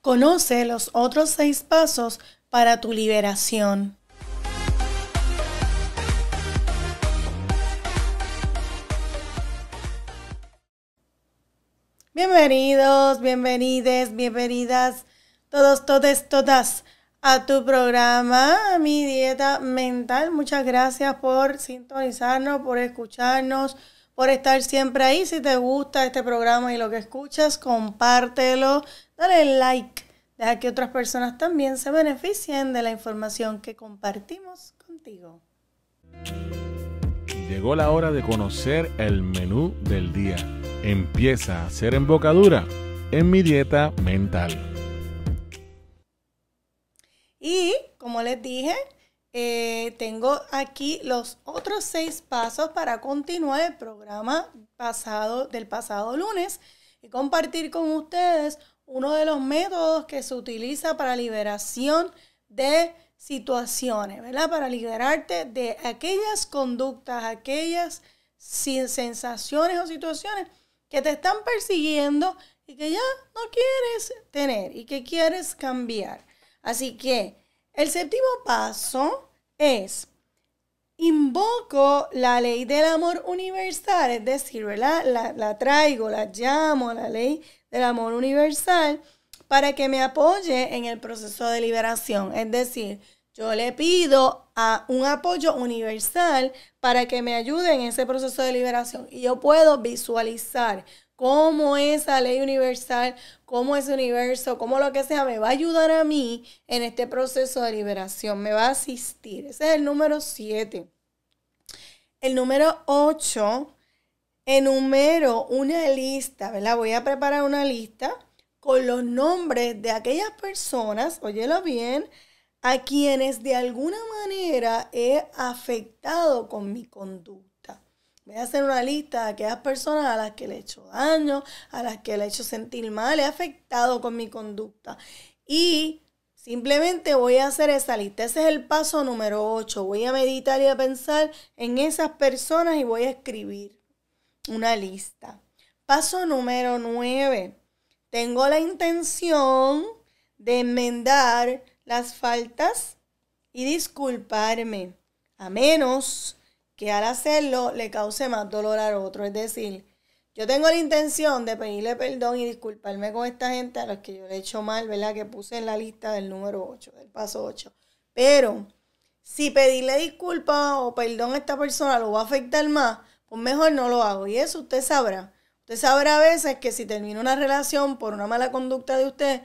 Conoce los otros seis pasos para tu liberación. Bienvenidos, bienvenides, bienvenidas, todos, todes, todas a tu programa, mi dieta mental. Muchas gracias por sintonizarnos, por escucharnos, por estar siempre ahí. Si te gusta este programa y lo que escuchas, compártelo, dale like, deja que otras personas también se beneficien de la información que compartimos contigo. Llegó la hora de conocer el menú del día. Empieza a hacer embocadura en mi dieta mental. Y como les dije, eh, tengo aquí los otros seis pasos para continuar el programa pasado, del pasado lunes y compartir con ustedes uno de los métodos que se utiliza para liberación de situaciones, ¿verdad? Para liberarte de aquellas conductas, aquellas sensaciones o situaciones que te están persiguiendo y que ya no quieres tener y que quieres cambiar. Así que el séptimo paso es invoco la ley del amor universal, es decir, La, la traigo, la llamo la ley del amor universal para que me apoye en el proceso de liberación. Es decir, yo le pido a un apoyo universal para que me ayude en ese proceso de liberación. Y yo puedo visualizar cómo esa ley universal, cómo ese universo, cómo lo que sea, me va a ayudar a mí en este proceso de liberación, me va a asistir. Ese es el número 7. El número 8, enumero una lista, ¿verdad? Voy a preparar una lista con los nombres de aquellas personas, óyelo bien, a quienes de alguna manera he afectado con mi conducta. Voy a hacer una lista de aquellas personas a las que le he hecho daño, a las que le he hecho sentir mal, he afectado con mi conducta. Y simplemente voy a hacer esa lista. Ese es el paso número 8. Voy a meditar y a pensar en esas personas y voy a escribir una lista. Paso número 9. Tengo la intención de enmendar las faltas y disculparme, a menos que al hacerlo le cause más dolor al otro. Es decir, yo tengo la intención de pedirle perdón y disculparme con esta gente a los que yo le he hecho mal, ¿verdad? Que puse en la lista del número 8, del paso 8. Pero si pedirle disculpas o perdón a esta persona lo va a afectar más, pues mejor no lo hago. Y eso usted sabrá. Usted sabrá a veces que si termina una relación por una mala conducta de usted,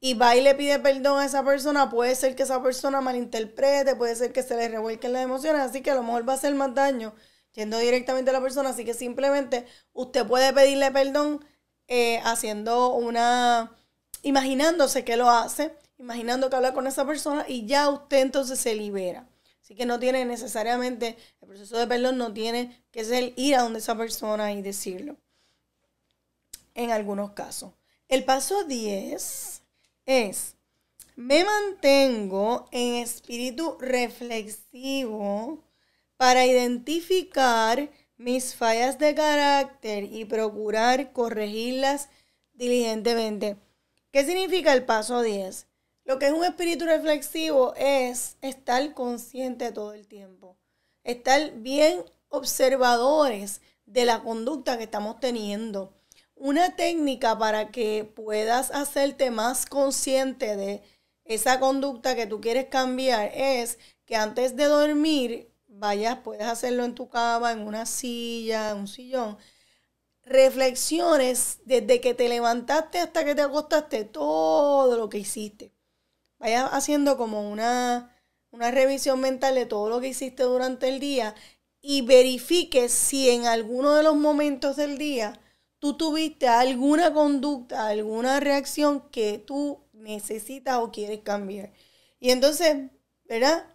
y va y le pide perdón a esa persona, puede ser que esa persona malinterprete, puede ser que se le revuelquen las emociones, así que a lo mejor va a hacer más daño yendo directamente a la persona, así que simplemente usted puede pedirle perdón eh, haciendo una, imaginándose que lo hace, imaginando que habla con esa persona y ya usted entonces se libera. Así que no tiene necesariamente, el proceso de perdón no tiene que ser ir a donde esa persona y decirlo. En algunos casos. El paso 10 es, me mantengo en espíritu reflexivo para identificar mis fallas de carácter y procurar corregirlas diligentemente. ¿Qué significa el paso 10? Lo que es un espíritu reflexivo es estar consciente todo el tiempo, estar bien observadores de la conducta que estamos teniendo una técnica para que puedas hacerte más consciente de esa conducta que tú quieres cambiar es que antes de dormir vayas, puedes hacerlo en tu cama, en una silla, en un sillón. Reflexiones desde que te levantaste hasta que te acostaste, todo lo que hiciste. Vayas haciendo como una, una revisión mental de todo lo que hiciste durante el día y verifique si en alguno de los momentos del día tú tuviste alguna conducta, alguna reacción que tú necesitas o quieres cambiar. Y entonces, ¿verdad?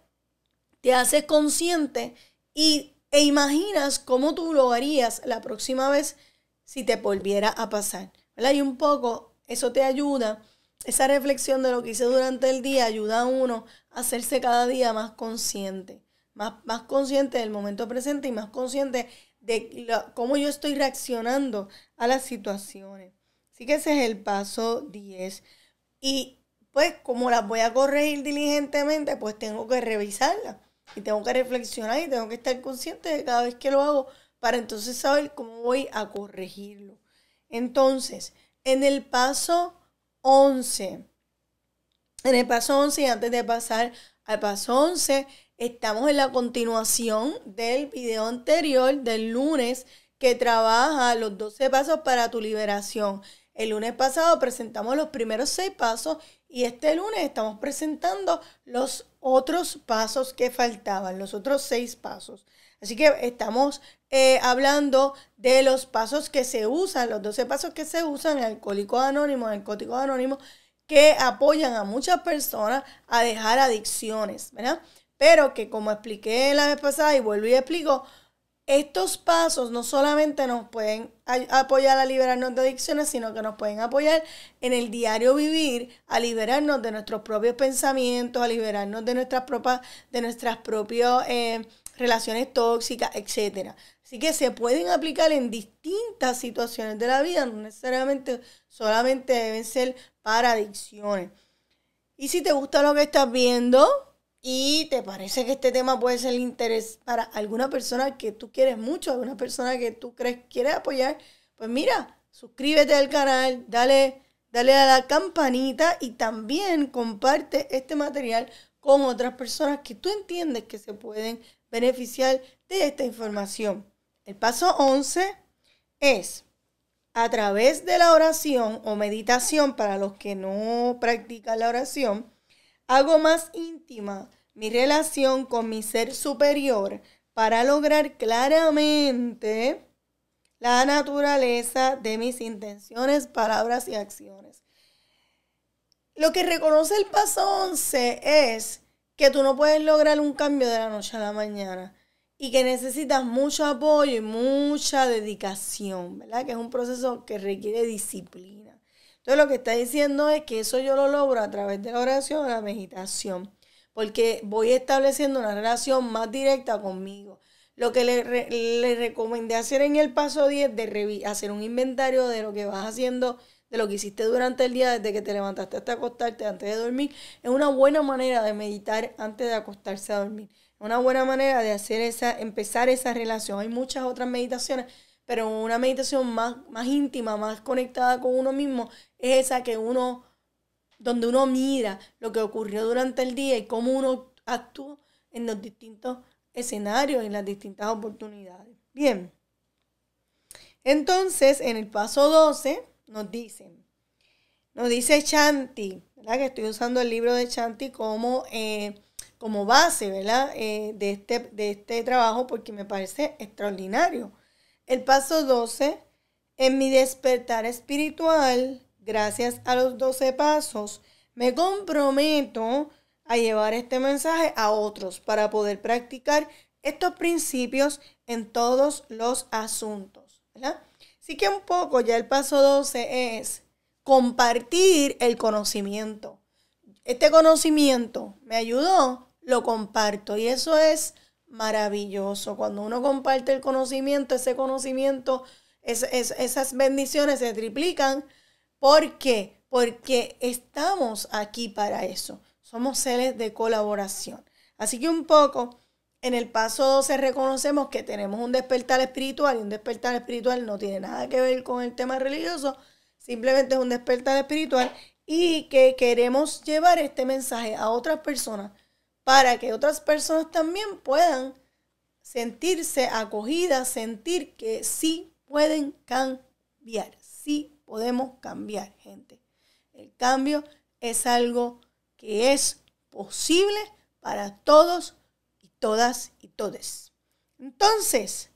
Te haces consciente y, e imaginas cómo tú lo harías la próxima vez si te volviera a pasar. ¿verdad? Y un poco eso te ayuda, esa reflexión de lo que hice durante el día ayuda a uno a hacerse cada día más consciente, más, más consciente del momento presente y más consciente de cómo yo estoy reaccionando a las situaciones. Así que ese es el paso 10. Y pues como las voy a corregir diligentemente, pues tengo que revisarlas y tengo que reflexionar y tengo que estar consciente de cada vez que lo hago para entonces saber cómo voy a corregirlo. Entonces, en el paso 11, en el paso 11, y antes de pasar al paso 11, estamos en la continuación del video anterior del lunes que trabaja los 12 pasos para tu liberación. El lunes pasado presentamos los primeros seis pasos y este lunes estamos presentando los otros pasos que faltaban, los otros seis pasos. Así que estamos eh, hablando de los pasos que se usan, los 12 pasos que se usan en Alcohólicos Anónimos, en Alcohólicos Anónimos, que apoyan a muchas personas a dejar adicciones, ¿verdad? Pero que como expliqué la vez pasada y vuelvo y explico, estos pasos no solamente nos pueden apoyar a liberarnos de adicciones, sino que nos pueden apoyar en el diario vivir, a liberarnos de nuestros propios pensamientos, a liberarnos de nuestras propias, de nuestras eh, relaciones tóxicas, etc. Así que se pueden aplicar en distintas situaciones de la vida, no necesariamente solamente deben ser para adicciones. Y si te gusta lo que estás viendo, y te parece que este tema puede ser interés para alguna persona que tú quieres mucho, alguna persona que tú crees quieres apoyar, pues mira, suscríbete al canal, dale, dale a la campanita y también comparte este material con otras personas que tú entiendes que se pueden beneficiar de esta información. El paso 11 es a través de la oración o meditación para los que no practican la oración, hago más íntima mi relación con mi ser superior para lograr claramente la naturaleza de mis intenciones, palabras y acciones. Lo que reconoce el paso 11 es que tú no puedes lograr un cambio de la noche a la mañana y que necesitas mucho apoyo y mucha dedicación, ¿verdad? Que es un proceso que requiere disciplina. Entonces lo que está diciendo es que eso yo lo logro a través de la oración la meditación, porque voy estableciendo una relación más directa conmigo. Lo que le, le recomendé hacer en el paso 10 de hacer un inventario de lo que vas haciendo, de lo que hiciste durante el día, desde que te levantaste hasta acostarte, antes de dormir, es una buena manera de meditar antes de acostarse a dormir. Es una buena manera de hacer esa, empezar esa relación. Hay muchas otras meditaciones pero una meditación más, más íntima, más conectada con uno mismo, es esa que uno, donde uno mira lo que ocurrió durante el día y cómo uno actúa en los distintos escenarios, en las distintas oportunidades. Bien. Entonces, en el paso 12 nos dicen, nos dice Chanti, ¿verdad? Que estoy usando el libro de Chanti como, eh, como base, ¿verdad? Eh, de, este, de este trabajo porque me parece extraordinario. El paso 12, en mi despertar espiritual, gracias a los 12 pasos, me comprometo a llevar este mensaje a otros para poder practicar estos principios en todos los asuntos. Así que un poco ya el paso 12 es compartir el conocimiento. Este conocimiento me ayudó, lo comparto y eso es maravilloso. Cuando uno comparte el conocimiento, ese conocimiento, esas bendiciones se triplican. ¿Por qué? Porque estamos aquí para eso. Somos seres de colaboración. Así que un poco en el paso 12 reconocemos que tenemos un despertar espiritual y un despertar espiritual no tiene nada que ver con el tema religioso, simplemente es un despertar espiritual y que queremos llevar este mensaje a otras personas para que otras personas también puedan sentirse acogidas, sentir que sí pueden cambiar, sí podemos cambiar, gente. El cambio es algo que es posible para todos y todas y todes. Entonces,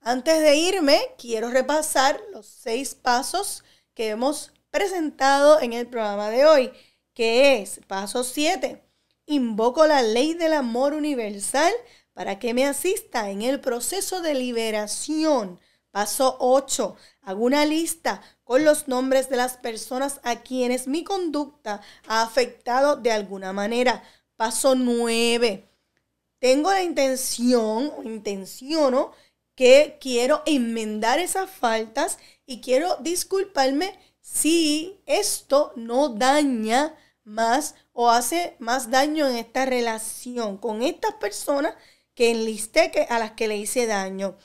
antes de irme, quiero repasar los seis pasos que hemos presentado en el programa de hoy, que es paso 7, Invoco la ley del amor universal para que me asista en el proceso de liberación. Paso 8. Hago una lista con los nombres de las personas a quienes mi conducta ha afectado de alguna manera. Paso 9. Tengo la intención o intenciono que quiero enmendar esas faltas y quiero disculparme si esto no daña más o hace más daño en esta relación con estas personas que enlisté que, a las que le hice daño.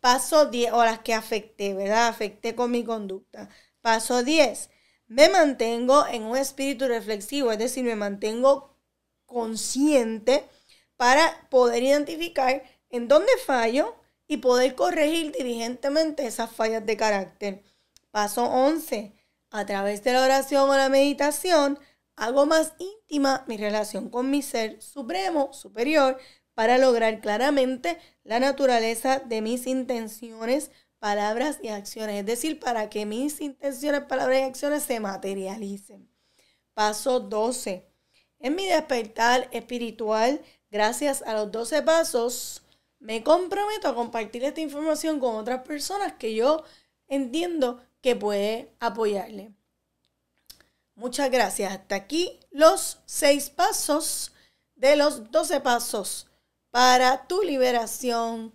Paso 10, o a las que afecté, ¿verdad? Afecté con mi conducta. Paso 10, me mantengo en un espíritu reflexivo, es decir, me mantengo consciente para poder identificar en dónde fallo y poder corregir diligentemente esas fallas de carácter. Paso 11. A través de la oración o la meditación, hago más íntima mi relación con mi ser supremo, superior, para lograr claramente la naturaleza de mis intenciones, palabras y acciones. Es decir, para que mis intenciones, palabras y acciones se materialicen. Paso 12. En mi despertar espiritual, gracias a los 12 pasos, me comprometo a compartir esta información con otras personas que yo entiendo que puede apoyarle. Muchas gracias. Hasta aquí los seis pasos de los 12 pasos para tu liberación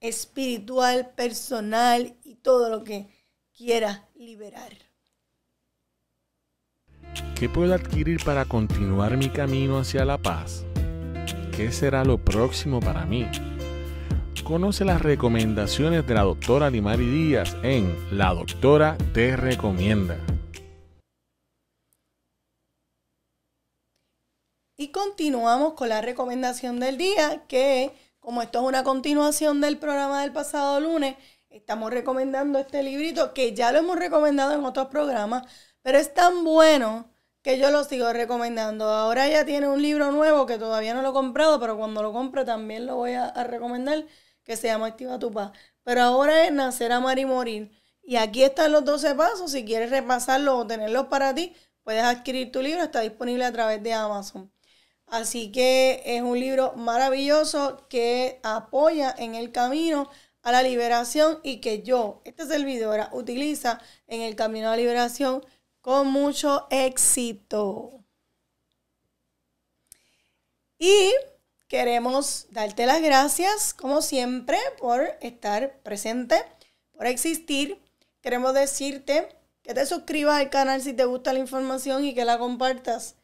espiritual, personal y todo lo que quieras liberar. ¿Qué puedo adquirir para continuar mi camino hacia la paz? ¿Qué será lo próximo para mí? Conoce las recomendaciones de la doctora Limari Díaz en La Doctora Te Recomienda. Continuamos con la recomendación del día, que como esto es una continuación del programa del pasado lunes, estamos recomendando este librito que ya lo hemos recomendado en otros programas, pero es tan bueno que yo lo sigo recomendando. Ahora ya tiene un libro nuevo que todavía no lo he comprado, pero cuando lo compre también lo voy a, recomendar, que se llama Activa tu Paz. Pero ahora es Nacer, Amar y Morir. Y aquí están los 12 pasos. Si quieres repasarlos o tenerlos para ti, puedes adquirir tu libro. Está disponible a través de Amazon. Así que es un libro maravilloso que apoya en el camino a la liberación y que yo, este servidora, utiliza en el camino a la liberación con mucho éxito. Y queremos darte las gracias, como siempre, por estar presente, por existir. Queremos decirte que te suscribas al canal si te gusta la información y que la compartas.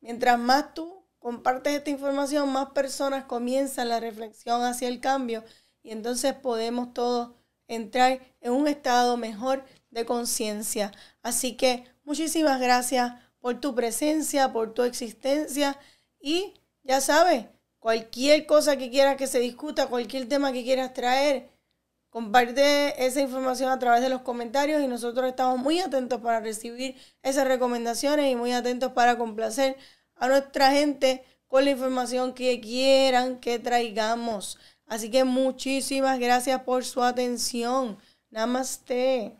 Mientras más tú compartes esta información, más personas comienzan la reflexión hacia el cambio y entonces podemos todos entrar en un estado mejor de conciencia. Así que muchísimas gracias por tu presencia, por tu existencia y ya sabes, cualquier cosa que quieras que se discuta, cualquier tema que quieras traer, comparte esa información a través de los comentarios y nosotros estamos muy atentos para recibir esas recomendaciones y muy atentos para complacer a nuestra gente con la información que quieran que traigamos. Así que muchísimas gracias por su atención. Namaste.